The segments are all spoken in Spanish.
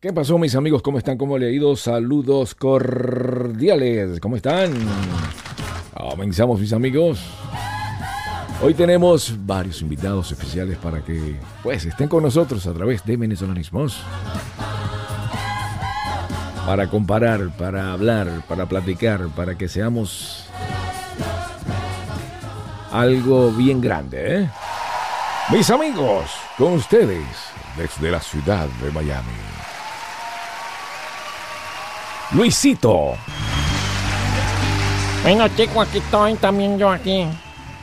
¿Qué pasó mis amigos? ¿Cómo están? ¿Cómo le ha ido? Saludos cordiales. ¿Cómo están? Comenzamos mis amigos. Hoy tenemos varios invitados especiales para que pues estén con nosotros a través de Venezolanismos. Para comparar, para hablar, para platicar, para que seamos algo bien grande, ¿eh? Mis amigos, con ustedes desde la ciudad de Miami. Luisito. Bueno chicos, aquí estoy también yo aquí.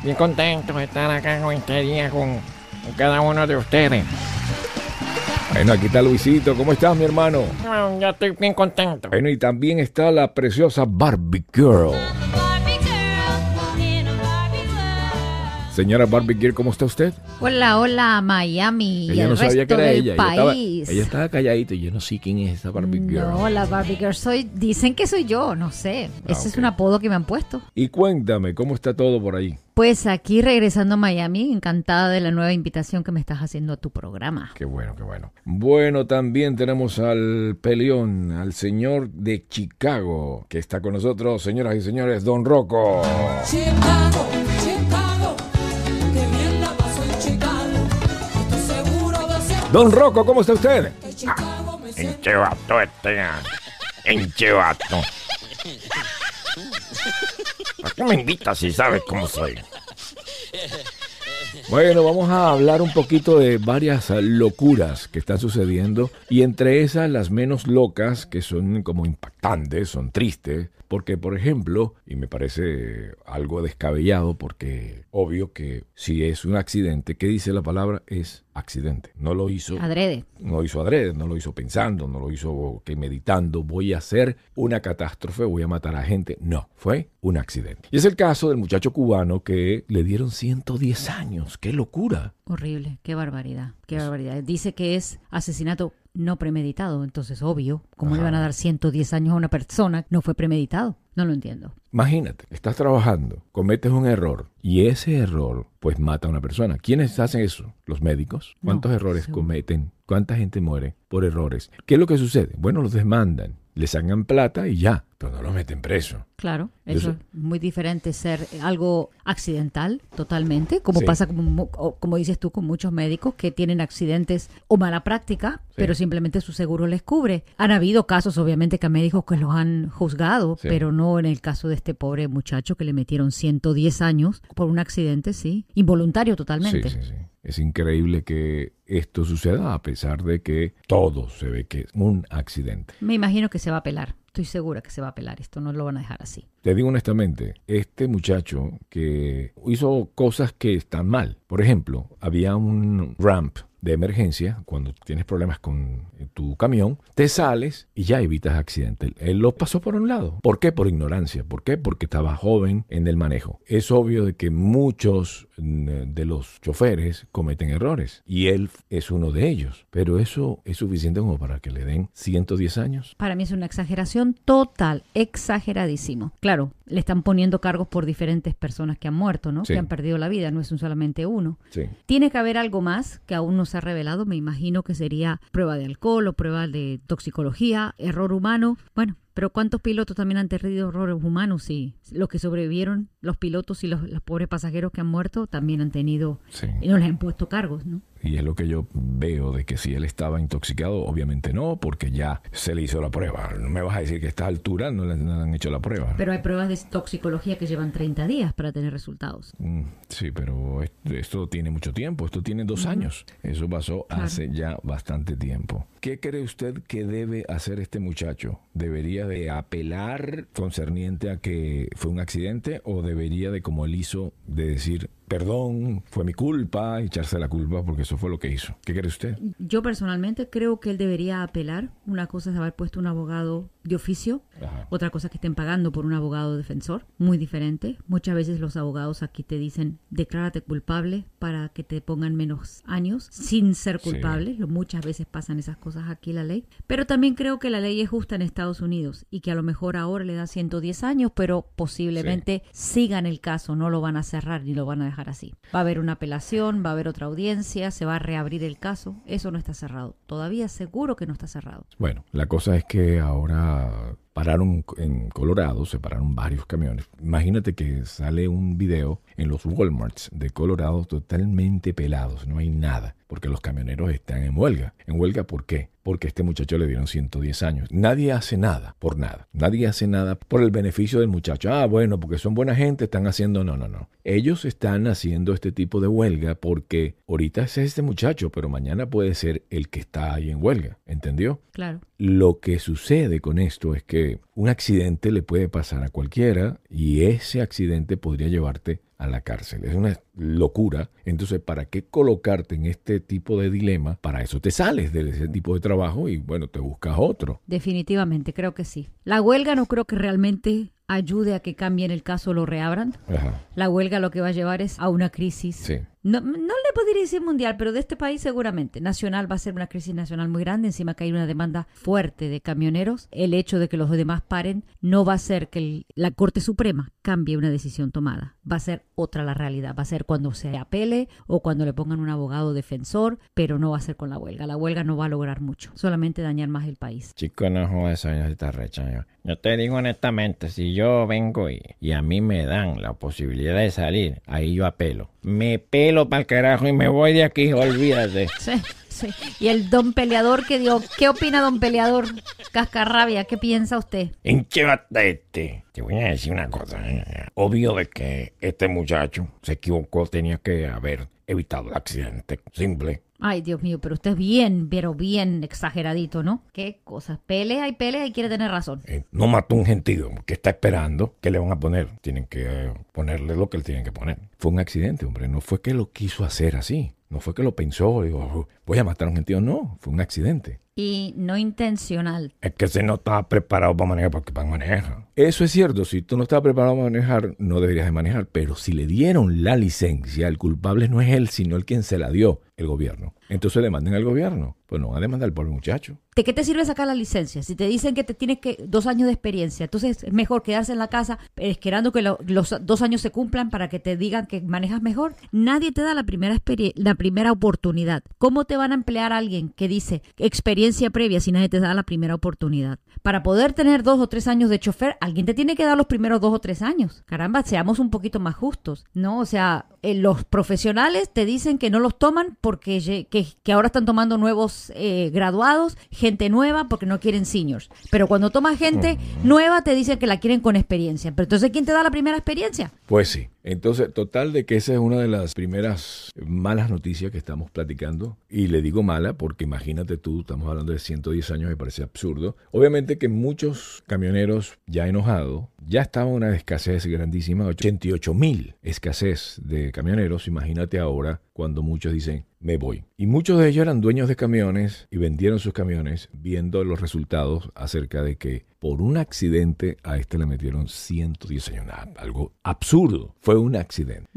Bien contento de estar acá con este día con, con cada uno de ustedes. Bueno, aquí está Luisito. ¿Cómo estás, mi hermano? Bueno, ya estoy bien contento. Bueno, y también está la preciosa Barbie Girl. Señora Barbie Girl, ¿cómo está usted? Hola, hola, Miami y Ella el no sabía que era ella. Ella estaba, país. ella estaba calladita y yo no sé quién es esa Barbie Girl. No, la Barbie Girl soy, dicen que soy yo, no sé. Ese es un apodo que me han puesto. Y cuéntame, ¿cómo está todo por ahí? Pues aquí regresando a Miami, encantada de la nueva invitación que me estás haciendo a tu programa. Qué bueno, qué bueno. Bueno, también tenemos al peleón, al señor de Chicago, que está con nosotros, señoras y señores, Don Rocco. Chicago, Don Rocco, ¿cómo está usted? siento. Enchivato este. Enchivato. ¿Por qué me invitas si sabes cómo soy? Bueno, vamos a hablar un poquito de varias locuras que están sucediendo y entre esas las menos locas que son como impactantes, son tristes, porque por ejemplo, y me parece algo descabellado porque obvio que si es un accidente, ¿qué dice la palabra? Es accidente. No lo hizo Adrede. no lo hizo adrede, no lo hizo pensando, no lo hizo que meditando, voy a hacer una catástrofe, voy a matar a gente. No, fue un accidente. Y es el caso del muchacho cubano que le dieron 110 años. ¡Qué locura! Horrible, qué barbaridad, qué barbaridad. Dice que es asesinato no premeditado, entonces obvio, ¿cómo le van a dar 110 años a una persona? No fue premeditado, no lo entiendo. Imagínate, estás trabajando, cometes un error y ese error pues mata a una persona. ¿Quiénes hacen eso? Los médicos. ¿Cuántos No, errores seguro. cometen? ¿Cuánta gente muere por errores? ¿Qué es lo que sucede? Bueno, los demandan, les sacan plata y ya, pero no los meten preso. Claro, eso es muy diferente ser algo accidental totalmente, como Sí. pasa como, como dices tú con muchos médicos que tienen accidentes o mala práctica, pero simplemente su seguro les cubre. Han habido casos obviamente que a médicos que los han juzgado, Sí. pero no en el caso de este pobre muchacho que le metieron 110 años por un accidente, sí, involuntario totalmente. Sí, sí, sí. Es increíble que esto suceda a pesar de que todo se ve que es un accidente. Me imagino que se va a apelar. Estoy segura que se va a apelar. Esto no lo van a dejar así. Te digo honestamente, este muchacho que hizo cosas que están mal. Por ejemplo, había un ramp de emergencia cuando tienes problemas con eh, tu camión, te sales y ya evitas accidente. Él lo pasó por un lado. ¿Por qué? Por ignorancia. ¿Por qué? Porque estaba joven en el manejo. Es obvio de que muchos mm, de los choferes cometen errores y él es uno de ellos. Pero eso es suficiente como para que le den 110 años. Para mí es una exageración total, exageradísimo. Claro, le están poniendo cargos por diferentes personas que han muerto, ¿no? Sí. Que han perdido la vida, no es un solamente uno. Sí. Tiene que haber algo más que aún no se ha revelado, me imagino que sería prueba de alcohol o prueba de toxicología, error humano. Bueno, pero ¿cuántos pilotos también han tenido errores humanos? Y los que sobrevivieron, los pilotos y los, los pobres pasajeros que han muerto, también han tenido, Sí. y no les han puesto cargos, ¿no? Y es lo que yo veo de que si él estaba intoxicado, obviamente no, porque ya se le hizo la prueba. No me vas a decir que a esta altura no le, no le han hecho la prueba. Pero hay pruebas de toxicología que llevan 30 días para tener resultados. Mm, Sí, pero est- esto tiene mucho tiempo, esto tiene dos años. Eso pasó Claro. hace ya bastante tiempo. ¿Qué cree usted que debe hacer este muchacho? ¿Debería de apelar concerniente a que fue un accidente o debería de, como él hizo, de decir, perdón, fue mi culpa, echarse la culpa porque eso fue lo que hizo? ¿Qué cree usted? Yo personalmente creo que él debería apelar. Una cosa es haber puesto un abogado de oficio, Ajá. otra cosa es que estén pagando por un abogado defensor, muy diferente. Muchas veces los abogados aquí te dicen, declárate culpable para que te pongan menos años sin ser Sí. culpable. Lo- Muchas veces pasan esas cosas aquí la ley. Pero también creo que la ley es justa en Estados Unidos y que a lo mejor ahora le da 110 años, pero posiblemente sigan el caso, no lo van a cerrar ni lo van a dejar así. Va a haber una apelación, va a haber otra audiencia, se va a reabrir el caso. Eso no está cerrado. Todavía seguro que no está cerrado. Bueno, la cosa es que ahora pararon en Colorado, se pararon varios camiones. Imagínate que sale un video en los Walmarts de Colorado totalmente pelados, no hay nada, porque los camioneros están en huelga. ¿En huelga por qué? Porque a este muchacho le dieron 110 años. Nadie hace nada por nada. Nadie hace nada por el beneficio del muchacho. Ah, bueno, porque son buena gente, están haciendo... No, no, no. Ellos están haciendo este tipo de huelga porque ahorita es este muchacho, pero mañana puede ser el que está ahí en huelga. ¿Entendió? Claro. Lo que sucede con esto es que un accidente le puede pasar a cualquiera y ese accidente podría llevarte a la cárcel. Es una locura. Entonces, ¿para qué colocarte en este tipo de dilema? Para eso te sales de ese tipo de trabajo y bueno, te buscas otro. Definitivamente, creo que sí. La huelga no creo que realmente ayude a que cambien el caso o lo reabran. Ajá. La huelga lo que va a llevar es a una crisis. Sí. No, no le podría decir mundial, pero de este país seguramente. Nacional va a ser una crisis nacional muy grande. Encima que hay una demanda fuerte de camioneros. El hecho de que los demás paren no va a ser que la Corte Suprema cambie una decisión tomada. Va a ser otra la realidad. Va a ser cuando se apele o cuando le pongan un abogado defensor, pero no va a ser con la huelga. La huelga no va a lograr mucho. Solamente dañar más el país. Chico, no jodas, recha. Yo, yo te digo honestamente, si yo vengo y a mí me dan la posibilidad de salir, ahí yo apelo. Me pelo para el carajo y me voy de aquí, olvídate. Sí, sí. Y el don peleador que dio, ¿qué opina don peleador? Cascarrabia, ¿qué piensa usted? Enchívate este. Te voy a decir una cosa. eh. Obvio de que este muchacho se equivocó, tenía que haber evitado el accidente. Simple. Ay, Dios mío, pero usted es bien, pero bien exageradito, ¿no? Qué cosas. Pelea y pelea y quiere tener razón. Eh, no mató un gentío que está esperando. ¿Qué le van a poner? Tienen que eh, ponerle lo que le tienen que poner. Fue un accidente, hombre. No fue que lo quiso hacer así. No fue que lo pensó. Digo, "Oh, voy a matar a un gentío. No, fue un accidente. Y no intencional. Es que si no estaba preparado para manejar, porque para manejar. Eso es cierto. Si tú no estás preparado para manejar, no deberías de manejar. Pero si le dieron la licencia, el culpable no es él, sino el quien se la dio, el gobierno. Entonces demanden al gobierno. Pues no van a demandar al pobre muchacho. ¿De qué te sirve sacar la licencia? Si te dicen que te tienes que dos años de experiencia, entonces es mejor quedarse en la casa esperando que lo- los dos años se cumplan para que te digan que manejas mejor. Nadie te da la primera la primera oportunidad. ¿Cómo te van a emplear a alguien que dice experiencia previa si nadie te da la primera oportunidad? Para poder tener dos o tres años de chofer, alguien te tiene que dar los primeros dos o tres años. Caramba, seamos un poquito más justos, ¿no? O sea, eh, los profesionales te dicen que no los toman porque que ahora están tomando nuevos eh, graduados, gente nueva porque no quieren seniors. Pero cuando tomas gente nueva te dicen que la quieren con experiencia. Pero entonces, ¿quién te da la primera experiencia? Pues sí. Entonces, total de que esa es una de las primeras malas noticias que estamos platicando. Y le digo mala porque imagínate tú, estamos hablando de 110 años, me parece absurdo. Obviamente que muchos camioneros ya enojados, ya estaba una escasez grandísima, 88 mil escasez de camioneros. Imagínate ahora cuando muchos dicen, me voy. Y muchos de ellos eran dueños de camiones y vendieron sus camiones viendo los resultados acerca de que por un accidente a este le metieron 110 años. Algo absurdo. Fue un accidente.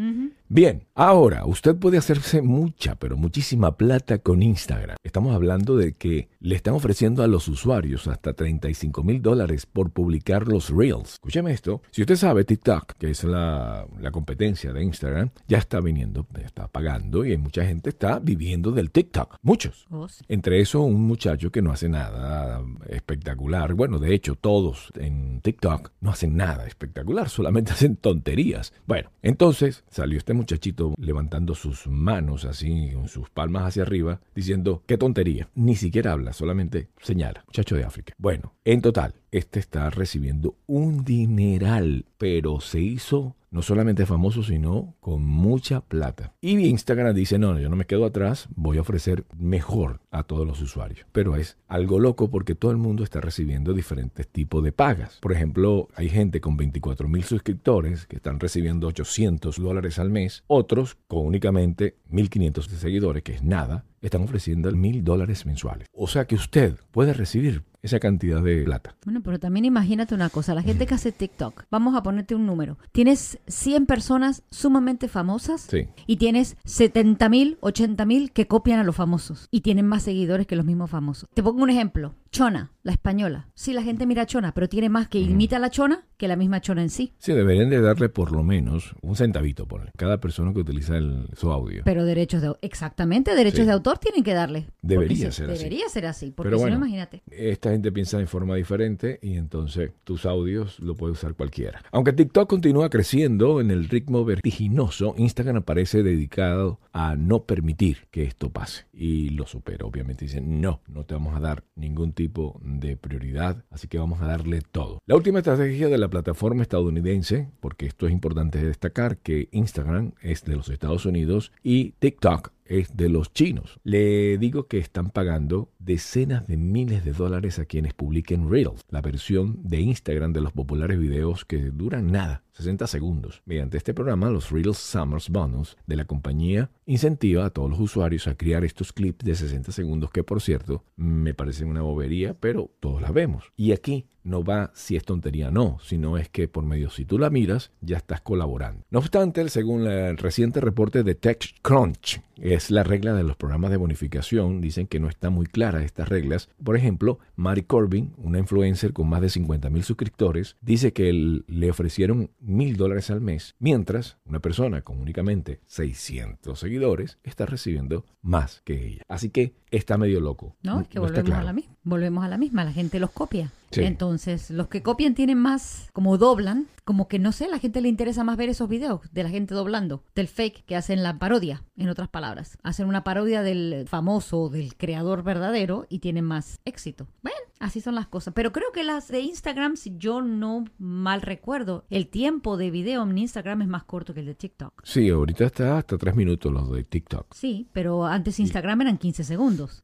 Bien, ahora usted puede hacerse mucha, pero muchísima plata con Instagram. Estamos hablando de que le están ofreciendo a los usuarios hasta 35 mil dólares por publicar los Reels. Escúcheme esto. Si usted sabe, TikTok, que es la, la competencia de Instagram, ya está viniendo, ya está pagando y hay mucha gente está viviendo del TikTok. Muchos. Entre eso, un muchacho que no hace nada espectacular. Bueno, de hecho, todos en TikTok no hacen nada espectacular, solamente hacen tonterías. Bueno, entonces salió este muchachito levantando sus manos así, con sus palmas hacia arriba, diciendo, qué tontería. Ni siquiera habla, solamente señala. Muchacho de África. Bueno, en total, este está recibiendo un dineral, pero se hizo no solamente famoso, sino con mucha plata. Y Instagram dice, no, yo no me quedo atrás, voy a ofrecer mejor a todos los usuarios. Pero es algo loco porque todo el mundo está recibiendo diferentes tipos de pagas. Por ejemplo, hay gente con 24 mil suscriptores que están recibiendo 800 dólares al mes. Otros con únicamente 1.500 seguidores, que es nada, están ofreciendo mil dólares mensuales. O sea que usted puede recibir esa cantidad de plata. Bueno, pero también imagínate una cosa, la gente que hace TikTok, vamos a ponerte un número, tienes 100 personas sumamente famosas Sí. y tienes 70 mil, 80 mil que copian a los famosos y tienen más seguidores que los mismos famosos. Te pongo un ejemplo, Chona, la española. Sí, la gente mira a Chona, pero tiene más que imita a la Chona que la misma Chona en sí. Sí, deberían de darle por lo menos un centavito por cada persona que utiliza el- su audio. Pero derechos de exactamente derechos Sí. de autor tienen que darle. Debería ser así. Debería ser así, porque Pero si bueno. no, imagínate. Esta gente piensa de forma diferente y entonces tus audios lo puede usar cualquiera. Aunque TikTok continúa creciendo en el ritmo vertiginoso, Instagram aparece dedicado a no permitir que esto pase. Y lo supera, obviamente. Dicen, no, no te vamos a dar ningún tipo de prioridad, así que vamos a darle todo. La última estrategia de la plataforma estadounidense, porque esto es importante destacar, que Instagram es de los Estados Unidos y TikTok es de los chinos. Le digo que están pagando decenas de miles de dólares a quienes publiquen Reels, la versión de Instagram de los populares videos que duran nada, 60 segundos. Mediante este programa, los Reels Summers Bonus de la compañía incentiva a todos los usuarios a crear estos clips de 60 segundos que, por cierto, me parecen una bobería, pero todos la vemos. Y aquí no va si es tontería o no, sino es que por medio si tú la miras, ya estás colaborando. No obstante, según el reciente reporte de TechCrunch, es la regla de los programas de bonificación, dicen que no está muy clara estas reglas. Por ejemplo, Mari Corbin, una influencer con más de 50 mil suscriptores, dice que el- le ofrecieron mil dólares al mes, mientras una persona con únicamente 600 seguidores está recibiendo más que ella. Así que está medio loco. No, es que está volvemos a claro. la misma. Volvemos a la misma, la gente los copia. Sí. Entonces, los que copian tienen más, como doblan, como que no sé, a la gente le interesa más ver esos videos de la gente doblando, del fake que hacen la parodia, en otras palabras. Hacen una parodia del famoso, del creador verdadero y tienen más éxito. Bueno, así son las cosas. Pero creo que las de Instagram, si yo no mal recuerdo, el tiempo de video en Instagram es más corto que el de TikTok. Sí, ahorita está hasta tres minutos los de TikTok. Sí, pero antes Instagram eran 15 segundos.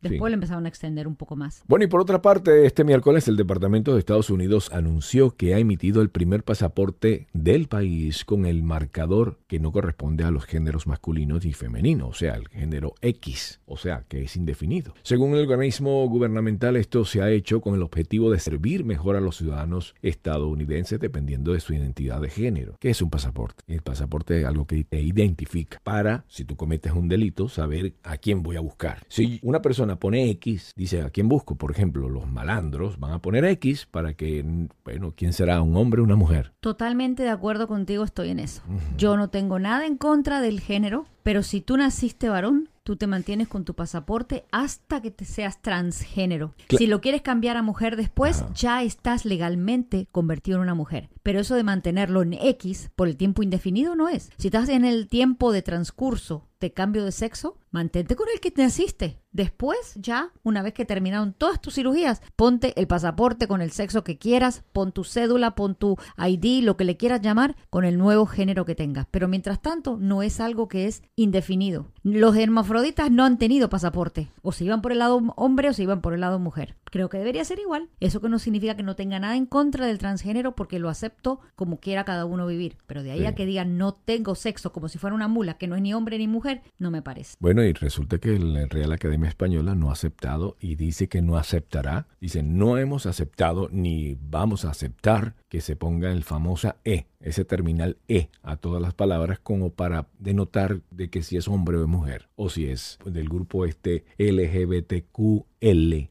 Después sí. le empezaron a extender un poco más. Bueno, y por otra parte, este miércoles el Departamento de Estados Unidos anunció que ha emitido el primer pasaporte del país con el marcador que no corresponde a los géneros masculinos y femeninos, o sea, el género X, o sea, que es indefinido. Según el organismo gubernamental, esto se ha hecho con el objetivo de servir mejor a los ciudadanos estadounidenses dependiendo de su identidad de género. ¿Qué es un pasaporte? El pasaporte es algo que te identifica para, si tú cometes un delito, saber a quién voy a buscar. Si una persona pone X, dice a quién busco, por ejemplo, los malandros van a poner X para que, bueno, ¿quién será? ¿Un hombre o una mujer? Totalmente de acuerdo contigo, estoy en eso. Yo no tengo nada en contra del género, pero si tú naciste varón, tú te mantienes con tu pasaporte hasta que te seas transgénero. Cla- si lo quieres cambiar a mujer después, ya estás legalmente convertido en una mujer. Pero eso de mantenerlo en X por el tiempo indefinido no es. Si estás en el tiempo de transcurso de cambio de sexo, mantente con el que te naciste. Después, ya, una vez que terminaron todas tus cirugías, ponte el pasaporte con el sexo que quieras, pon tu cédula, pon tu ID, lo que le quieras llamar, con el nuevo género que tengas. Pero mientras tanto, no es algo que es indefinido. Los hermafroditas no han tenido pasaporte. O se iban por el lado hombre o se iban por el lado mujer. Creo que debería ser igual. Eso que no significa que no tenga nada en contra del transgénero porque lo acepto como quiera cada uno vivir. Pero de ahí Sí. a que digan no tengo sexo como si fuera una mula que no es ni hombre ni mujer, no me parece. Bueno, y resulta que la Real Academia Española no ha aceptado y dice que no aceptará. Dice, no hemos aceptado ni vamos a aceptar que se ponga el famosa E, ese terminal E a todas las palabras como para denotar de que si es hombre o mujer o si es del grupo este LGBTQL+.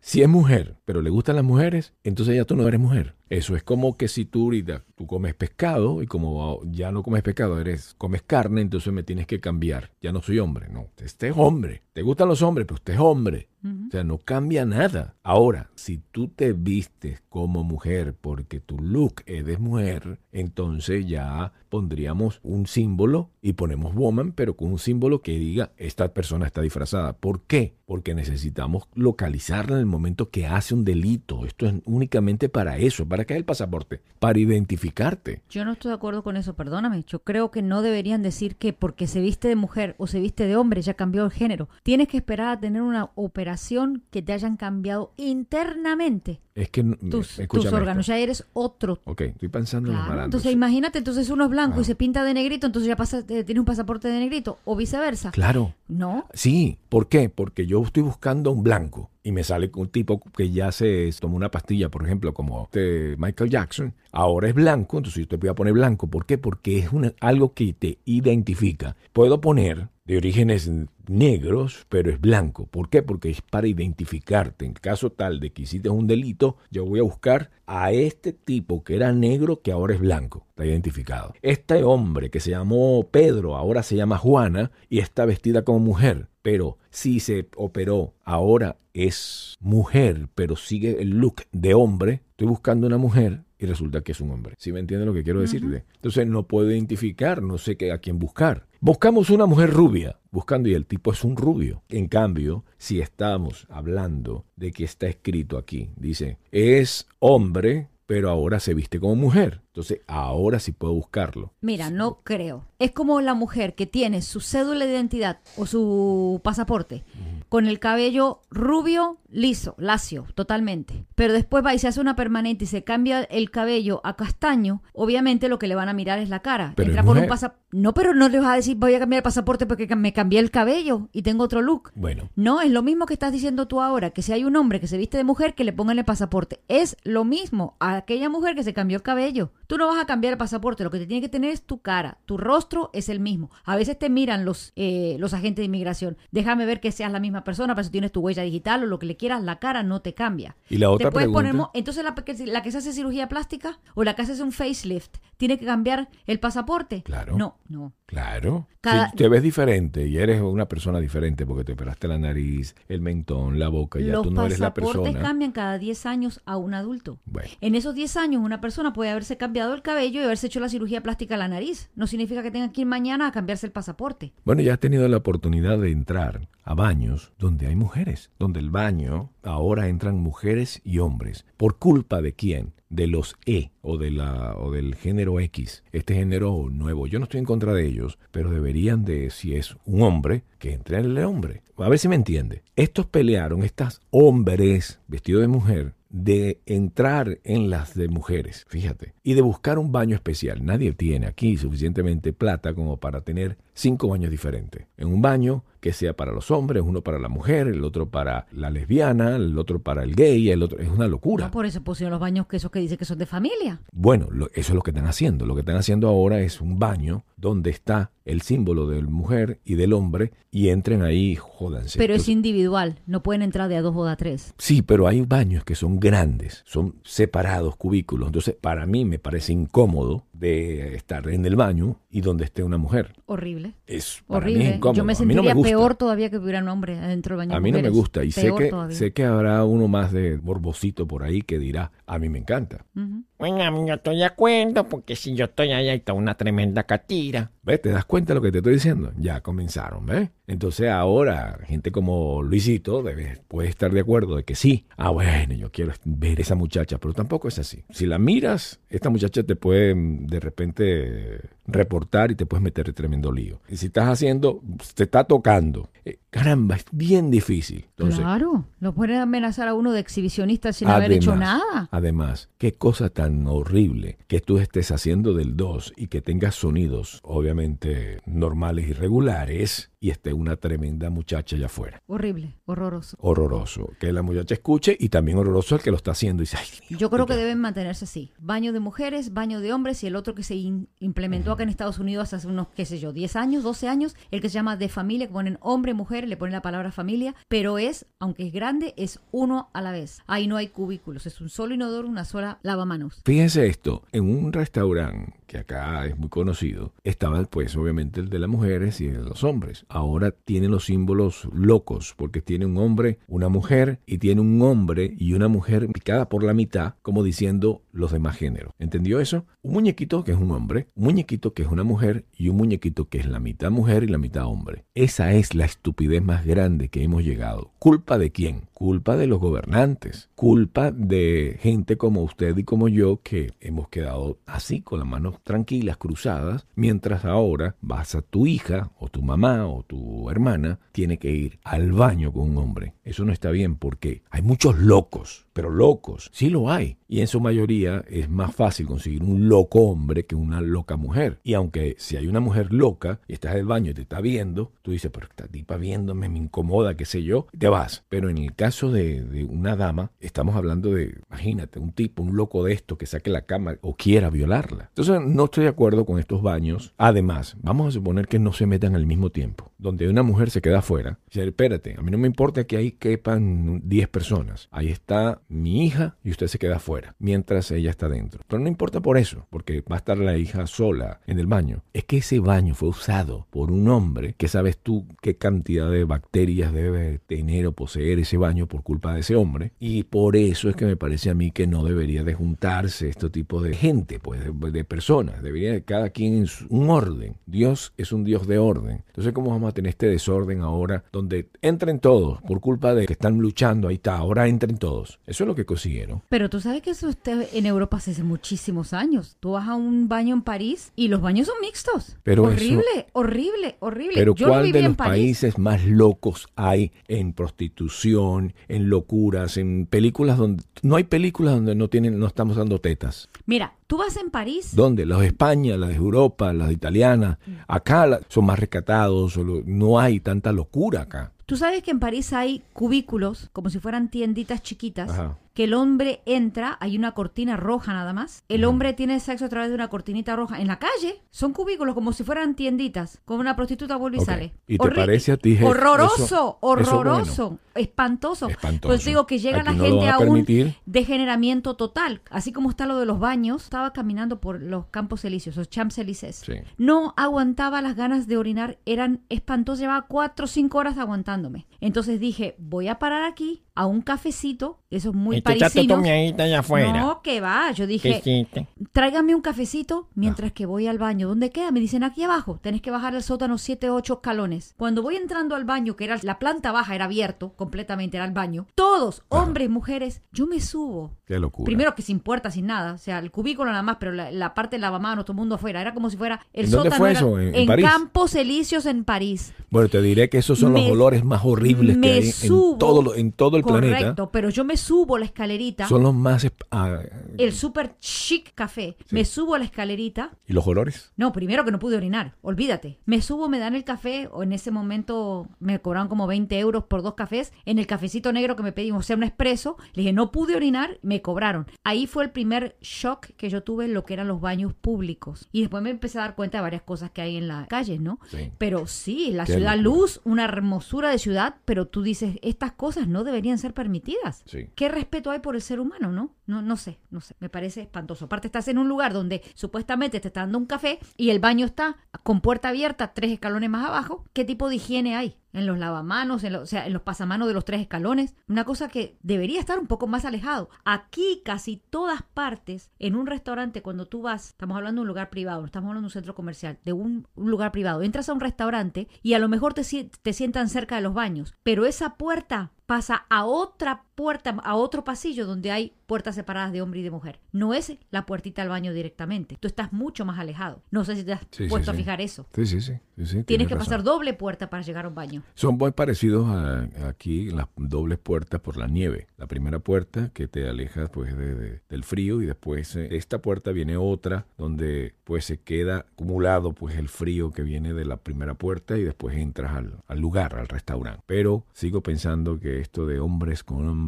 Si es mujer, pero le gustan las mujeres, entonces ya tú no eres mujer. Eso es como que si tú ahorita tú comes pescado y como ya no comes pescado, eres comes carne, entonces me tienes que cambiar. Ya no soy hombre, no. Este es hombre. Te gustan los hombres, pero usted es hombre. O sea, no cambia nada. Ahora, si tú te vistes como mujer porque tu look es de mujer, entonces ya pondríamos un símbolo y ponemos woman, pero con un símbolo que diga esta persona está disfrazada. ¿Por qué? Porque necesitamos localizarla en el momento que hace un delito. Esto es únicamente para eso. ¿Para qué es el pasaporte? Para identificarte. Yo no estoy de acuerdo con eso, perdóname. Yo creo que no deberían decir que porque se viste de mujer o se viste de hombre ya cambió el género. Tienes que esperar a tener una operación que te hayan cambiado internamente Es que... tus, tus órganos. esto. Ya eres otro. Ok, estoy pensando en los malandros. entonces imagínate, entonces uno es blanco Ah. y se pinta de negrito, entonces ya pasa, eh, tiene un pasaporte de negrito o viceversa. Claro. No, Sí, ¿por qué? Porque yo estoy buscando un blanco y me sale un tipo que ya se tomó una pastilla, por ejemplo, como este Michael Jackson, ahora es blanco, entonces yo te voy a poner blanco. ¿Por qué? Porque es algo que te identifica. Puedo poner de orígenes negros, pero es blanco. ¿Por qué? Porque es para identificarte. En caso tal de que hiciste un delito, yo voy a buscar a este tipo que era negro que ahora es blanco. Está identificado. Este hombre que se llamó Pedro, ahora se llama Juana y está vestida como mujer. Pero si se operó, ahora es mujer, pero sigue el look de hombre. Estoy buscando una mujer y resulta que es un hombre. ¿Sí me entiende lo que quiero decirte? Entonces no puedo identificar, no sé qué, a quién buscar. Buscamos una mujer rubia, buscando y el tipo es un rubio. En cambio, si estamos hablando de que está escrito aquí, dice, es hombre, pero ahora se viste como mujer. Entonces, ahora sí puedo buscarlo. Mira, no creo. Es como la mujer que tiene su cédula de identidad o su pasaporte con el cabello rubio, liso, lacio, totalmente. Pero después va y se hace una permanente y se cambia el cabello a castaño, obviamente lo que le van a mirar es la cara. Pero Entra por un pasaporte. No, pero no le vas a decir voy a cambiar el pasaporte porque me cambié el cabello y tengo otro look. Bueno, No, es lo mismo que estás diciendo tú ahora, que si hay un hombre que se viste de mujer, que le pongan el pasaporte. Es lo mismo a aquella mujer que se cambió el cabello. Tú no vas a cambiar el pasaporte, lo que te tiene que tener es tu cara, tu rostro es el mismo. A veces te miran los, eh, los agentes de inmigración. Déjame ver que seas la misma persona, para eso tienes tu huella digital o lo que le quieras, la cara no te cambia. y la otra Te puedes pregunta... poner mo- entonces la, que- la que se hace cirugía plástica o la que hace un facelift, ¿tiene que cambiar el pasaporte? Claro. No, no. Claro. Cada- Si te ves diferente y eres una persona diferente porque te operaste la nariz, el mentón, la boca, ya Los tú no eres la pasaportes persona. cambian cada 10 años a un adulto. Bueno, En esos 10 años, una persona puede haberse cambiado el cabello y haberse hecho la cirugía plástica a la nariz. No significa que tenga que ir mañana a cambiarse el pasaporte. Bueno, ya has tenido la oportunidad de entrar a baños donde hay mujeres, donde el baño ahora entran mujeres y hombres. ¿Por culpa de quién? De los E o, del género X, este género nuevo. Yo no estoy en contra de ellos, pero deberían de, si es un hombre, que entre el hombre. A ver si me entiende. Estos pelearon, estas hombres vestidos de mujer, de entrar en las de mujeres, fíjate, y de buscar un baño especial. Nadie tiene aquí suficientemente plata como para tener cinco baños diferentes. En un baño que sea para los hombres, uno para la mujer, el otro para la lesbiana, el otro para el gay, el otro es una locura. No por eso pusieron los baños que esos que dicen que son de familia. Bueno, lo- eso es lo que están haciendo. Lo que están haciendo ahora es un baño donde está el símbolo de la mujer y del hombre y entren ahí, jódanse. Pero es individual, no pueden entrar de a dos o de a tres. Sí, pero hay baños que son grandes, son separados, cubículos. Entonces, para mí me parece incómodo de estar en el baño y donde esté una mujer. Horrible. Es para mí es Horrible. incómodo. Yo me a mí sentiría no me gusta. peor todavía que hubiera un hombre adentro del baño. A mí no me gusta y sé que, todavía. sé que habrá uno más de borbocito por ahí que dirá, a mí me encanta. Ujú. Bueno, a mí yo estoy de acuerdo, porque si yo estoy allá está una tremenda catira. ¿Ves? ¿Te das cuenta de lo que te estoy diciendo? Ya comenzaron, ¿ves? Entonces ahora, gente como Luisito debe, puede estar de acuerdo de que sí. Ah, bueno, yo quiero ver esa muchacha, pero tampoco es así. Si la miras, esta muchacha te puede de repente reportar y te puedes meter en tremendo lío. Y si estás haciendo, te está tocando. eh, caramba, es bien difícil. Entonces, claro, lo pueden amenazar a uno de exhibicionista sin haber hecho nada. Además, qué cosa tan horrible que tú estés haciendo del 2 y que tengas sonidos, obviamente normales y regulares, y esté una tremenda muchacha allá afuera. Horrible, horroroso. Horroroso. Que la muchacha escuche y también horroroso el que lo está haciendo. Y dice, "Ay, Dios, Yo creo que oiga". deben mantenerse así. Baño de mujeres, baño de hombres y el otro que se implementó acá en Estados Unidos hace unos, qué sé yo, 10 años, 12 años, el que se llama de familia, que ponen hombre, mujer, le ponen la palabra familia, pero es, aunque es grande, es uno a la vez. Ahí no hay cubículos, es un solo inodoro, una sola lavamanos. Fíjense esto, en un restaurante que acá es muy conocido, estaba pues obviamente el de las mujeres y el de los hombres. Ahora tiene los símbolos locos, porque tiene un hombre, una mujer, y tiene un hombre y una mujer picada por la mitad, como diciendo los demás géneros. ¿Entendió eso? Un muñequito que es un hombre, un muñequito que es una mujer y un muñequito que es la mitad mujer y la mitad hombre. Esa es la estupidez más grande que hemos llegado. ¿Culpa de quién? Culpa de los gobernantes, culpa de gente como usted y como yo que hemos quedado así con las manos tranquilas, cruzadas, mientras ahora vas a tu hija o tu mamá o tu hermana tiene que ir al baño con un hombre. Eso no está bien porque hay muchos locos, pero locos, sí lo hay. Y en su mayoría es más fácil conseguir un loco hombre que una loca mujer. Y aunque si hay una mujer loca y estás en el baño y te está viendo, tú dices, pero esta tipa viéndome me incomoda, qué sé yo, te vas. Pero en el caso de, de una dama, estamos hablando de, imagínate, un tipo, un loco de esto que saque la cama o quiera violarla. Entonces no estoy de acuerdo con estos baños. Además, vamos a suponer que no se metan al mismo tiempo. donde una mujer se queda afuera, dice, espérate, a mí no me importa que ahí quepan 10 personas. Ahí está mi hija y usted se queda afuera, mientras ella está dentro. Pero no importa por eso, porque va a estar la hija sola en el baño. Es que ese baño fue usado por un hombre que sabes tú qué cantidad de bacterias debe tener o poseer ese baño por culpa de ese hombre. Y por eso es que me parece a mí que no debería de juntarse este tipo de gente, pues de, de personas. Debería de cada quien en su- un orden. Dios es un Dios de orden. Entonces, ¿cómo vamos a tener este desorden ahora donde entren todos por culpa de que están luchando? Ahí está, ahora entren todos. Eso es lo que consiguieron. Pero tú sabes que eso está en Europa hace muchísimos años. Tú vas a un baño en París y los baños son mixtos. Pero eso- horrible, horrible, horrible. Pero Yo ¿cuál viví de los países más locos hay en prostitución, en locuras, en películas donde no hay películas donde no tienen no estamos dando tetas? Mira, tú vas en París. ¿Dónde? Las de España, las de Europa, las de italianas. Acá la- son más recatados, solo- no hay tanta locura acá. Tú sabes que en París hay cubículos, como si fueran tienditas chiquitas, Ajá. Que el hombre entra, hay una cortina roja nada más. El hombre tiene sexo a través de una cortinita roja. En la calle son cubículos como si fueran tienditas, como una prostituta vuelve y sale. ¿Y te parece a ti, Horroroso, horroroso, eso espantoso. Espantoso. Pues digo que llega Aquí la no gente a a un degeneramiento total. Así como está lo de los baños, estaba caminando por los campos elíseos, los Champs-Élysées. Sí. No aguantaba las ganas de orinar, eran espantosas, llevaba cuatro o cinco horas aguantándome. Entonces dije, voy a parar aquí a un cafecito, eso es muy parisino. allá afuera. No, que va, yo ¿Qué dije, tráigame un cafecito mientras que voy al baño. ¿Dónde queda? Me dicen aquí abajo. Tenés que bajar al sótano 7 8 escalones. Cuando voy entrando al baño, que era la planta baja, era abierto completamente, era el baño. Todos, hombres, mujeres, yo me subo. Qué locura. Primero que sin puerta, sin nada. O sea, el cubículo nada más, pero la, la parte del lavamanos, todo el mundo afuera. Era como si fuera el ¿En dónde sótano. fue era- eso? ¿En- en París? Campos Elíseos en París. Bueno, te diré que esos son Me- los olores más horribles que hay subo. en todo, lo- en todo el Correcto, pero yo me subo la escalerita. Son los más... ah, El super chic café. Me subo a la escalerita. ¿Y los olores? No, primero que no pude orinar, olvídate. Me subo, me dan el café, o en ese momento me cobraron como 20 euros por dos cafés. En el cafecito negro que me pedimos, o sea, un expreso, le dije, no pude orinar, me cobraron. Ahí fue el primer shock que yo tuve en lo que eran los baños públicos. Y después me empecé a dar cuenta de varias cosas que hay en la calle, ¿no? Sí. Pero sí, la Qué ciudad luz, una hermosura de ciudad, pero tú dices, estas cosas no deberían ser permitidas. Sí. ¿Qué respeto hay por el ser humano, no? No, no sé, no sé, me parece espantoso. Aparte estás en un lugar donde supuestamente te está dando un café y el baño está con puerta abierta tres escalones más abajo. ¿Qué tipo de higiene hay? En los lavamanos, en los, o sea, en los pasamanos de los tres escalones. Una cosa que debería estar un poco más alejado. Aquí casi todas partes, en un restaurante, cuando tú vas, estamos hablando de un lugar privado, no estamos hablando de un centro comercial, de un, un lugar privado, entras a un restaurante y a lo mejor te sientan cerca de los baños, pero esa puerta pasa a otra puerta, a otro pasillo donde hay puertas separadas de hombre y de mujer. No es la puertita al baño directamente. Tú estás mucho más alejado. No sé si te has Sí, puesto sí. a fijar eso. Sí, sí, sí. sí, sí, Tienes que razón. pasar doble puerta para llegar a un baño. Son muy parecidos a, aquí las dobles puertas por la nieve. La primera puerta que te aleja pues de- de- del frío y después eh, esta puerta viene otra donde pues se queda acumulado pues el frío que viene de la primera puerta y después entras al, al lugar, al restaurante. Pero sigo pensando que esto de hombres con hombres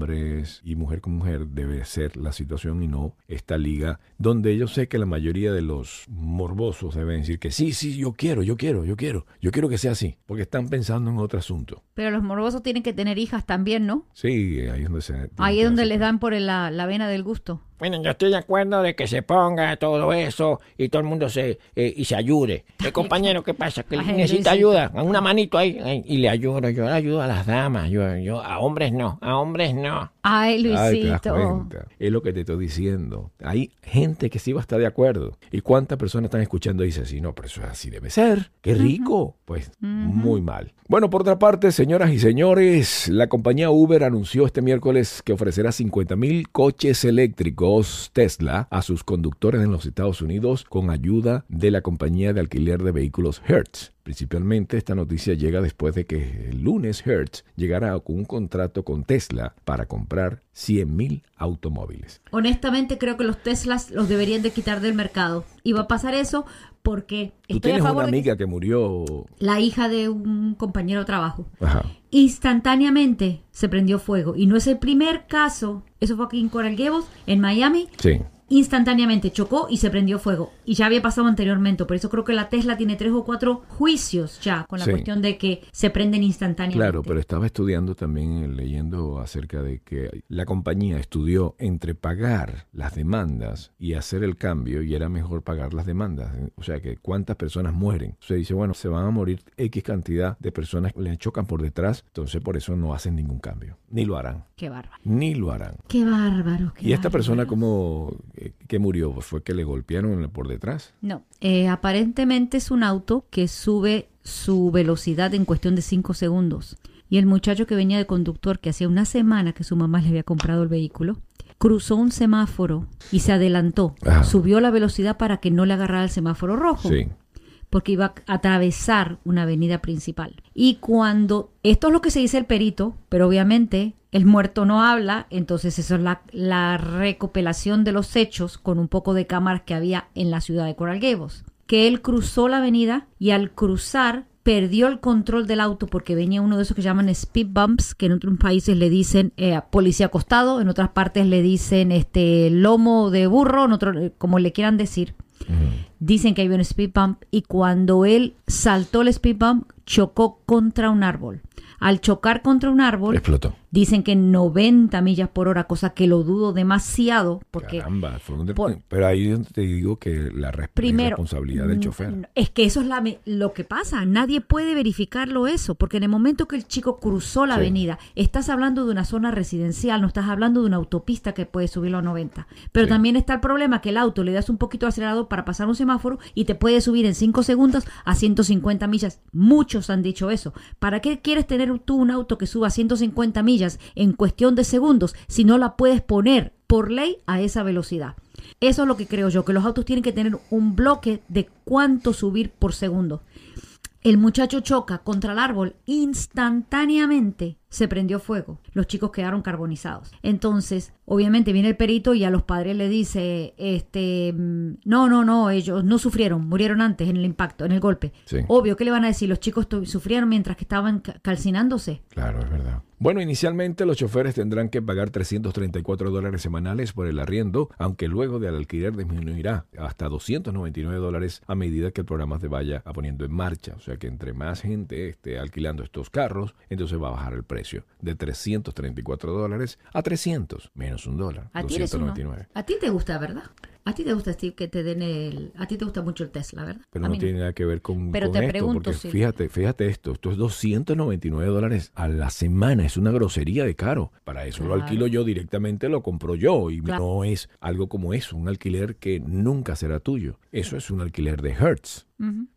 y mujer con mujer debe ser la situación y no esta liga donde yo sé que la mayoría de los morbosos deben decir que sí, sí, yo quiero, yo quiero, yo quiero, yo quiero que sea así, porque están pensando en otro asunto. Pero los morbosos tienen que tener hijas también, ¿no? Sí, ahí es donde se... Ahí es donde les dan por la, la vena del gusto. Bueno, yo estoy de acuerdo de que se ponga todo eso y todo el mundo se eh, y se ayude. El compañero, ¿qué pasa? Que necesita ayuda, una manito ahí ay, y le ayudo. Yo le ayudo a las damas, yo, yo a hombres no, a hombres no. Ay, Ay, te das Luisito. Es lo que te estoy diciendo. Hay gente que sí va a estar de acuerdo. ¿Y cuántas personas están escuchando y dicen, sí, no, pero eso así debe ser? ¡Qué rico! Pues muy mal. Bueno, por otra parte, señoras y señores, la compañía Uber anunció este miércoles que ofrecerá 50 mil coches eléctricos Tesla a sus conductores en los Estados Unidos con ayuda de la compañía de alquiler de vehículos Hertz. Principalmente esta noticia llega después de que el lunes Hertz llegara con un contrato con Tesla para comprar 100.000 automóviles. Honestamente creo que los Teslas los deberían de quitar del mercado. Y va a pasar eso porque Tú estoy a tienes favor una de que- amiga que murió... la hija de un compañero de trabajo. Ajá. Instantáneamente se prendió fuego. Y no es el primer caso. Eso fue aquí en Coral Gables, en Miami. Sí. Instantáneamente chocó y se prendió fuego. Y ya había pasado anteriormente. Por eso creo que la Tesla tiene tres o cuatro juicios ya con la Sí. cuestión de que se prenden instantáneamente. Claro, pero estaba estudiando también, eh, leyendo acerca de que la compañía estudió entre pagar las demandas y hacer el cambio y era mejor pagar las demandas. O sea, que cuántas personas mueren. Se dice, bueno, se van a morir X cantidad de personas que le chocan por detrás, entonces por eso no hacen ningún cambio. Ni lo harán. Qué bárbaro. Ni lo harán. Qué bárbaro. qué ¿Y esta persona bárbaro. eh, que murió? Fue que le golpearon por detrás. No, eh, aparentemente es un auto que sube su velocidad en cuestión de 5 segundos. Y el muchacho que venía de conductor, que hacía una semana que su mamá le había comprado el vehículo, cruzó un semáforo y se adelantó. Ajá. Subió la velocidad para que no le agarrara el semáforo rojo. Sí. porque iba a atravesar una avenida principal. Y cuando, esto es lo que se dice el perito, pero obviamente el muerto no habla, entonces eso es la, la recopilación de los hechos con un poco de cámaras que había en la ciudad de Coral Gables. Que él cruzó la avenida y al cruzar perdió el control del auto porque venía uno de esos que llaman speed bumps, que en otros países le dicen eh, policía acostado, en otras partes le dicen este lomo de burro, en otro, como le quieran decir. Dicen que había un speed bump y cuando él saltó el speed bump chocó contra un árbol. Al chocar contra un árbol, Explotó. Dicen que 90 millas por hora, cosa que lo dudo demasiado porque Caramba, fue un por- pero ahí te digo que la res- Primero, responsabilidad del chofer. Es que eso es la lo que pasa. Nadie puede verificarlo eso, porque en el momento que el chico cruzó la Sí. avenida, estás hablando de una zona residencial, no estás hablando de una autopista que puede subirlo a 90. Pero Sí. también está el problema que el auto le das un poquito de acelerador para pasar un semáforo y te puede subir en 5 segundos a 150 millas. Muchos han dicho eso. ¿Para qué quieres tener tú un auto que suba a 150 millas en cuestión de segundos si no la puedes poner por ley a esa velocidad? Eso es lo que creo yo, que los autos tienen que tener un bloque de cuánto subir por segundo. El muchacho choca contra el árbol, instantáneamente se prendió fuego. Los chicos quedaron carbonizados. Entonces, obviamente viene el perito y a los padres le dice, este, mm, no, no, no, ellos no sufrieron, murieron antes en el impacto, en el golpe. Sí. Obvio, ¿qué le van a decir? Los chicos sufrieron mientras que estaban ca- calcinándose. Claro, es verdad. Bueno, inicialmente los choferes tendrán que pagar 334 dólares semanales por el arriendo, aunque luego del alquiler disminuirá hasta 299 dólares a medida que el programa se vaya poniendo en marcha. O sea que entre más gente esté alquilando estos carros, entonces va a bajar el precio de 334 dólares a 300, menos un dólar, A ti, eres uno. 299. a ti te gusta, ¿verdad? A ti te gusta, Steve, que te den el... A ti te gusta mucho el Tesla, ¿verdad? Pero no tiene nada que ver con, Pero con te esto, pregunto, porque sí. fíjate, fíjate esto, esto es 299 dólares a la semana, es una grosería de caro. Para eso lo alquilo yo directamente, lo compro yo y Claro. no es algo como eso, un alquiler que nunca será tuyo. Eso es un alquiler de Hertz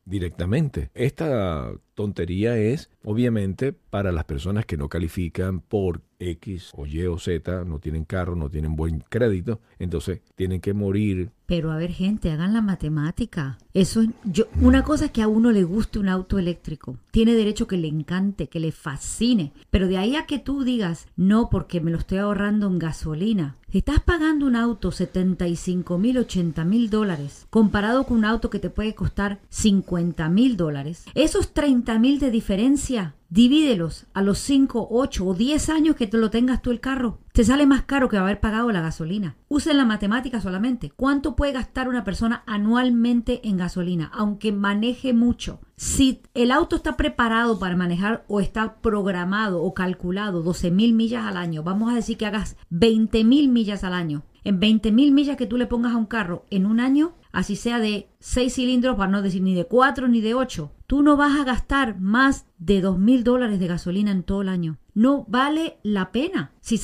directamente. Esta tontería es obviamente para las personas que no califican por X o Y o Z, no tienen carro, no tienen buen crédito, entonces tienen que morir Pero a ver, gente, hagan la matemática. Eso es, yo, una cosa es que a uno le guste un auto eléctrico. Tiene derecho que le encante, que le fascine. Pero de ahí a que tú digas, no, porque me lo estoy ahorrando en gasolina. Si estás pagando un auto 75 mil, 80 mil dólares, comparado con un auto que te puede costar 50 mil dólares, esos 30 mil de diferencia, divídelos a los 5, 8 o 10 años que te lo tengas tú el carro. Te sale más caro que haber pagado la gasolina. Usen la matemática solamente. ¿Cuánto puede gastar una persona anualmente en gasolina, aunque maneje mucho? Si el auto está preparado para manejar o está programado o calculado 12 mil millas al año, vamos a decir que hagas 20 mil millas al año. En 20 mil millas que tú le pongas a un carro en un año, así sea de 6 cilindros, para no decir ni de 4 ni de 8, tú no vas a gastar más de 2 mil dólares de gasolina en todo el año. No vale la pena. Si,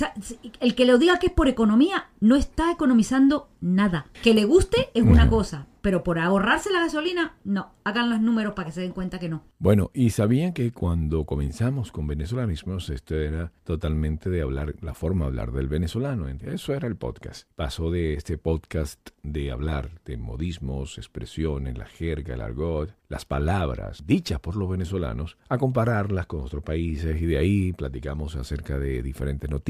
el que lo diga que es por economía, no está economizando nada. Que le guste es una cosa, pero por ahorrarse la gasolina, no. Hagan los números para que se den cuenta que no. Bueno, y sabían que cuando comenzamos con venezolanismos, esto era totalmente de hablar, la forma de hablar del venezolano. Eso era el podcast. Pasó de este podcast de hablar de modismos, expresiones, la jerga, el argot, las palabras dichas por los venezolanos, a compararlas con otros países y de ahí platicamos acerca de diferentes noticias.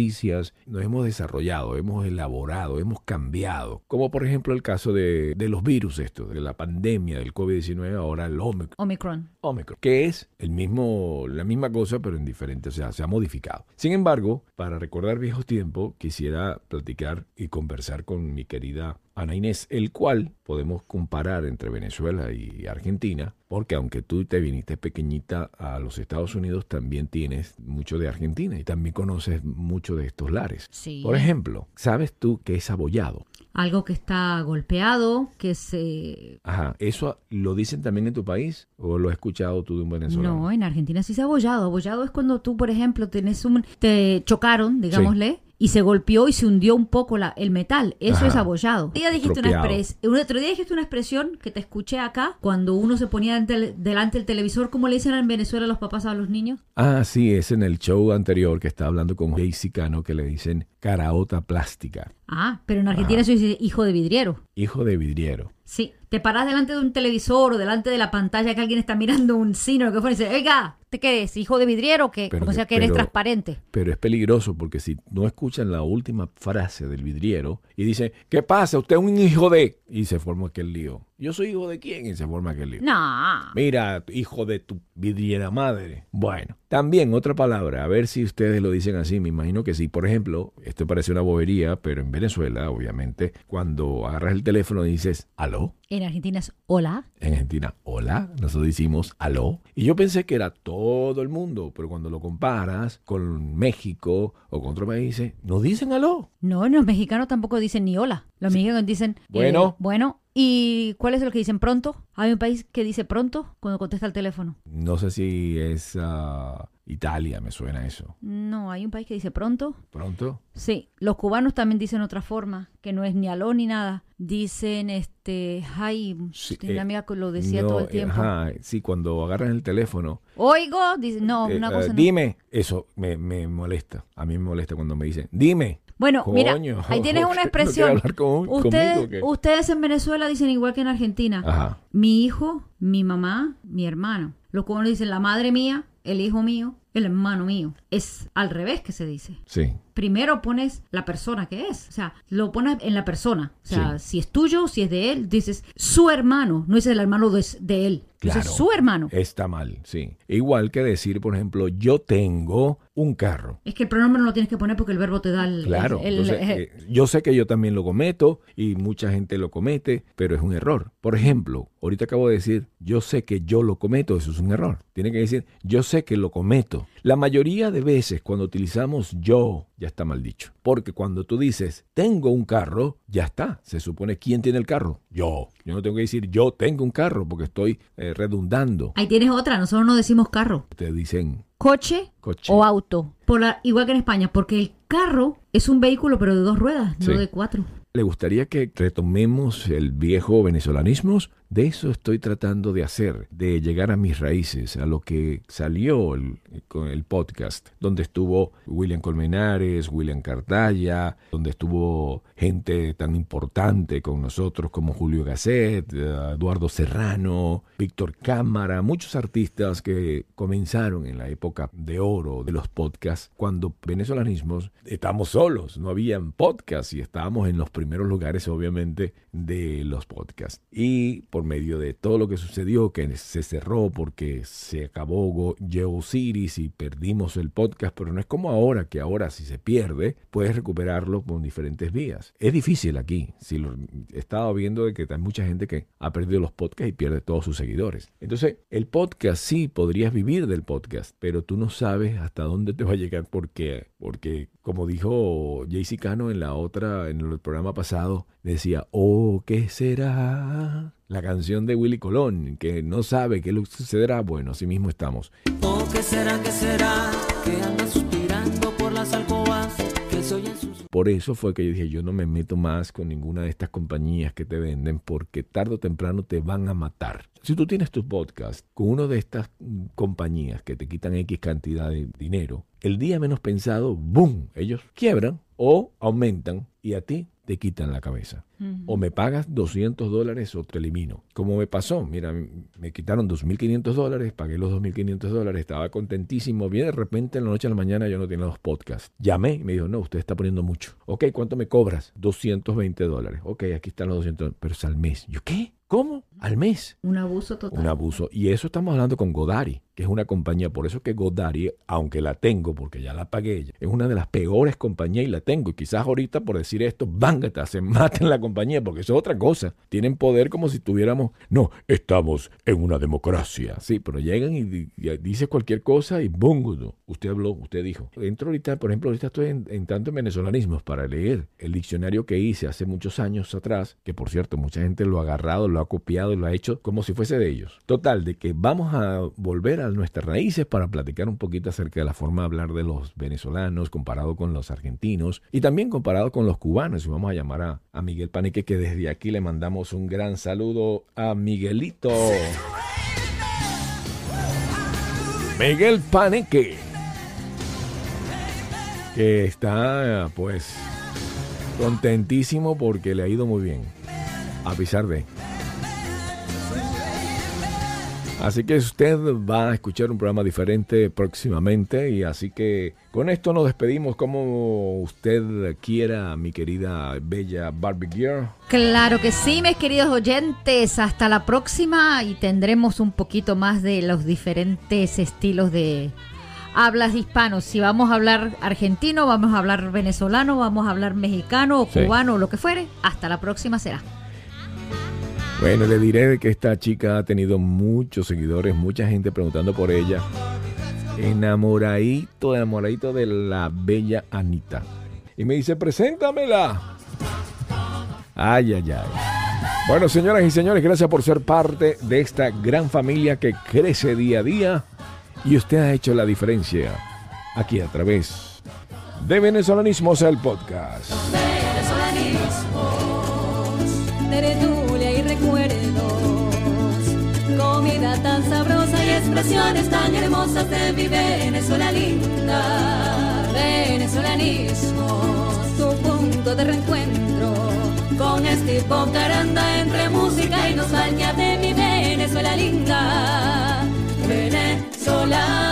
Nos hemos desarrollado, hemos elaborado, hemos cambiado. Como por ejemplo el caso de, de los virus estos, de la pandemia del COVID-19, ahora el Omicron. Omicron. Omicron, que es el mismo, la misma cosa, pero en diferente, o sea, se ha modificado. Sin embargo, para recordar viejos tiempos, quisiera platicar y conversar con mi querida Ana Inés, el cual podemos comparar entre Venezuela y Argentina, porque aunque tú te viniste pequeñita a los Estados Unidos, también tienes mucho de Argentina y también conoces mucho de estos lares. Sí. Por ejemplo, ¿sabes tú qué es abollado? Algo que está golpeado, que se... Ajá, ¿eso lo dicen también en tu país o lo has escuchado tú de un venezolano? No, en Argentina sí se abollado. Abollado es cuando tú, por ejemplo, tenés un... te chocaron, digámosle, y se golpeó y se hundió un poco la, el metal. Eso Ajá. es abollado. Un día dijiste una, expres- un otro día dijiste una expresión que te escuché acá, cuando uno se ponía ante- delante del televisor, como le dicen en Venezuela los papás a los niños. Ah, sí, es en el show anterior que está hablando con Jaycee Cano que le dicen caraota plástica, Ah, pero en Argentina eso dice hijo de vidriero. hijo de vidriero. Sí, te parás delante de un televisor o delante de la pantalla que alguien está mirando un cine o lo que fuera y dice, oiga, ¿te qué eres? ¿Hijo de vidriero o qué? Pero Como que- sea que eres pero- transparente. Pero es peligroso porque si no escuchan la última frase del vidriero y dice, ¿qué pasa? Usted es un hijo de... Y se forma aquel lío. ¿Yo soy hijo de quién? Y se forma aquel lío. No. Mira, hijo de tu vidriera madre. Bueno, también otra palabra, a ver si ustedes lo dicen así, me imagino que sí. Por ejemplo, esto parece una bobería, pero en Venezuela, obviamente, cuando agarras el teléfono y dices, aló, En Argentina es hola. en Argentina, hola, nosotros decimos aló. Y yo pensé que era todo el mundo, pero cuando lo comparas con México o con otros países, no dicen aló. No, los mexicanos tampoco dicen ni hola. Los mexicanos dicen eh, Bueno. bueno. ¿Y cuál es lo que dicen pronto? Hay un país que dice pronto cuando contesta el teléfono. No sé si es ah, Italia, me suena eso. No, hay un país que dice pronto. ¿Pronto? Sí, los cubanos también dicen otra forma, que no es ni aló ni nada. Dicen, este, ay, Sí, eh, una amiga que lo decía No, todo el eh, tiempo. Ajá, sí, cuando agarran el teléfono, Oigo, dice, no, eh, una ah, cosa no. dime, eso me, me molesta. A mí me molesta cuando me dicen, dime. Bueno, mira, ahí tienes ¿no una expresión. con- ustedes, conmigo, ustedes en Venezuela dicen igual que en Argentina. Ajá. Mi hijo, mi mamá, mi hermano. Los cubanos dicen la madre mía, el hijo mío, el hermano mío. Es al revés que se dice. Sí, Primero pones la persona que es. O sea, lo pones en la persona. O sea, Sí. si es tuyo, si es de él, dices su hermano, no dices el hermano de, de él. Claro. su hermano. está mal, sí. Igual que decir, por ejemplo, yo tengo un carro. Es que el pronombre no lo tienes que poner porque el verbo te da el. Claro, el- el- entonces, eh, yo sé que yo también lo cometo y mucha gente lo comete, pero es un error. Por ejemplo, ahorita acabo de decir, yo sé que yo lo cometo, eso es un error. Tiene que decir, yo sé que lo cometo. La mayoría de veces cuando utilizamos yo, ya está mal dicho. Porque cuando tú dices, tengo un carro, ya está. Se supone, ¿quién tiene el carro? Yo. Yo no tengo que decir, yo tengo un carro, porque estoy eh, redundando. Ahí tienes otra. Nosotros no decimos carro. Te dicen, Coche, Coche. o auto. Por la- igual que en España, porque el carro es un vehículo, pero de dos ruedas, Sí. no de cuatro. ¿Le gustaría que retomemos el viejo venezolanismos? De eso estoy tratando de hacer, de llegar a mis raíces, a lo que salió el, el podcast, donde estuvo William Colmenares, William Cartaya, donde estuvo gente tan importante con nosotros como Julio Gasset, eh, Eduardo Serrano, Víctor Cámara, muchos artistas que comenzaron en la época de oro de los podcasts, cuando venezolanismos estamos solos, no habían podcasts y estábamos en los primeros lugares obviamente de los podcasts. Y medio de todo lo que sucedió, que se cerró porque se acabó GeoCities y perdimos el podcast, pero no es como ahora, que ahora si se pierde, puedes recuperarlo con diferentes vías. Es difícil aquí, si he estado viendo de que hay mucha gente que ha perdido los podcasts y pierde todos sus seguidores. Entonces, el podcast sí, podrías vivir del podcast, pero tú no sabes hasta dónde te va a llegar porque, porque como dijo Jaycee Cano en la otra, en el programa pasado, decía, oh, ¿qué será? La canción de Willy Colón, que no sabe qué le sucederá. Bueno, así mismo estamos. Oh, ¿qué será, qué será? Que anda suspirando por las alcobas, Por eso fue que yo dije, yo no me meto más con ninguna de estas compañías que te venden porque tarde o temprano te van a matar. Si tú tienes tu podcast con una de estas compañías que te quitan X cantidad de dinero, el día menos pensado, ¡boom! Ellos quiebran o aumentan y a ti te quitan la cabeza. O me pagas 200 dólares o te elimino. Como me pasó, mira, me quitaron 2.500 dólares, pagué los 2.500 dólares, estaba contentísimo. Viene de repente en la noche a la mañana yo no tenía los podcasts. Llamé y me dijo, no, usted está poniendo mucho. Ok, ¿cuánto me cobras? 220 dólares. Ok, aquí están los 200, pero es al mes. ¿Yo qué? ¿Cómo? ¿Al mes? Un abuso total. Un abuso. Y eso estamos hablando con Godari, que es una compañía, por eso que GoDaddy, aunque la tengo, porque ya la pagué, es una de las peores compañías y la tengo. Y quizás ahorita por decir esto, vángata, se maten la compañía, porque eso es otra cosa. Tienen poder como si tuviéramos, no, estamos en una democracia. Sí, pero llegan y, y dice cualquier cosa y bungo, usted habló, usted dijo. Entro ahorita, por ejemplo, ahorita estoy en- entrando en venezolanismos para leer el diccionario que hice hace muchos años atrás, que por cierto, mucha gente lo ha agarrado, lo ha copiado y lo ha hecho como si fuese de ellos. Total, de que vamos a volver a nuestras raíces para platicar un poquito acerca de la forma de hablar de los venezolanos comparado con los argentinos y también comparado con los cubanos. Y vamos a llamar a, Miguel Panique, que desde aquí le mandamos un gran saludo a Miguelito. Miguel Paneque, que está pues contentísimo porque le ha ido muy bien, a pesar de. Así que usted va a escuchar un programa diferente próximamente y así que con esto nos despedimos como usted quiera, mi querida bella Barbie Girl. Claro que sí, mis queridos oyentes. Hasta la próxima y tendremos un poquito más de los diferentes estilos de hablas hispanos. Si vamos a hablar argentino, vamos a hablar venezolano, vamos a hablar mexicano o Sí. cubano o lo que fuere. Hasta la próxima será. Bueno, le diré que esta chica ha tenido muchos seguidores, mucha gente preguntando por ella. Enamoradito, enamoradito de la bella Anita. Y me dice, preséntamela. Ay, ay, ay. Bueno, señoras y señores, gracias por ser parte de esta gran familia que crece día a día. Y usted ha hecho la diferencia aquí a través de Venezolanismos, el podcast. Tan sabrosa y expresiones tan hermosas de mi Venezuela linda. Venezolanismos, tu punto de reencuentro con este caranda entre música y nostalgia de mi Venezuela linda. Venezolana.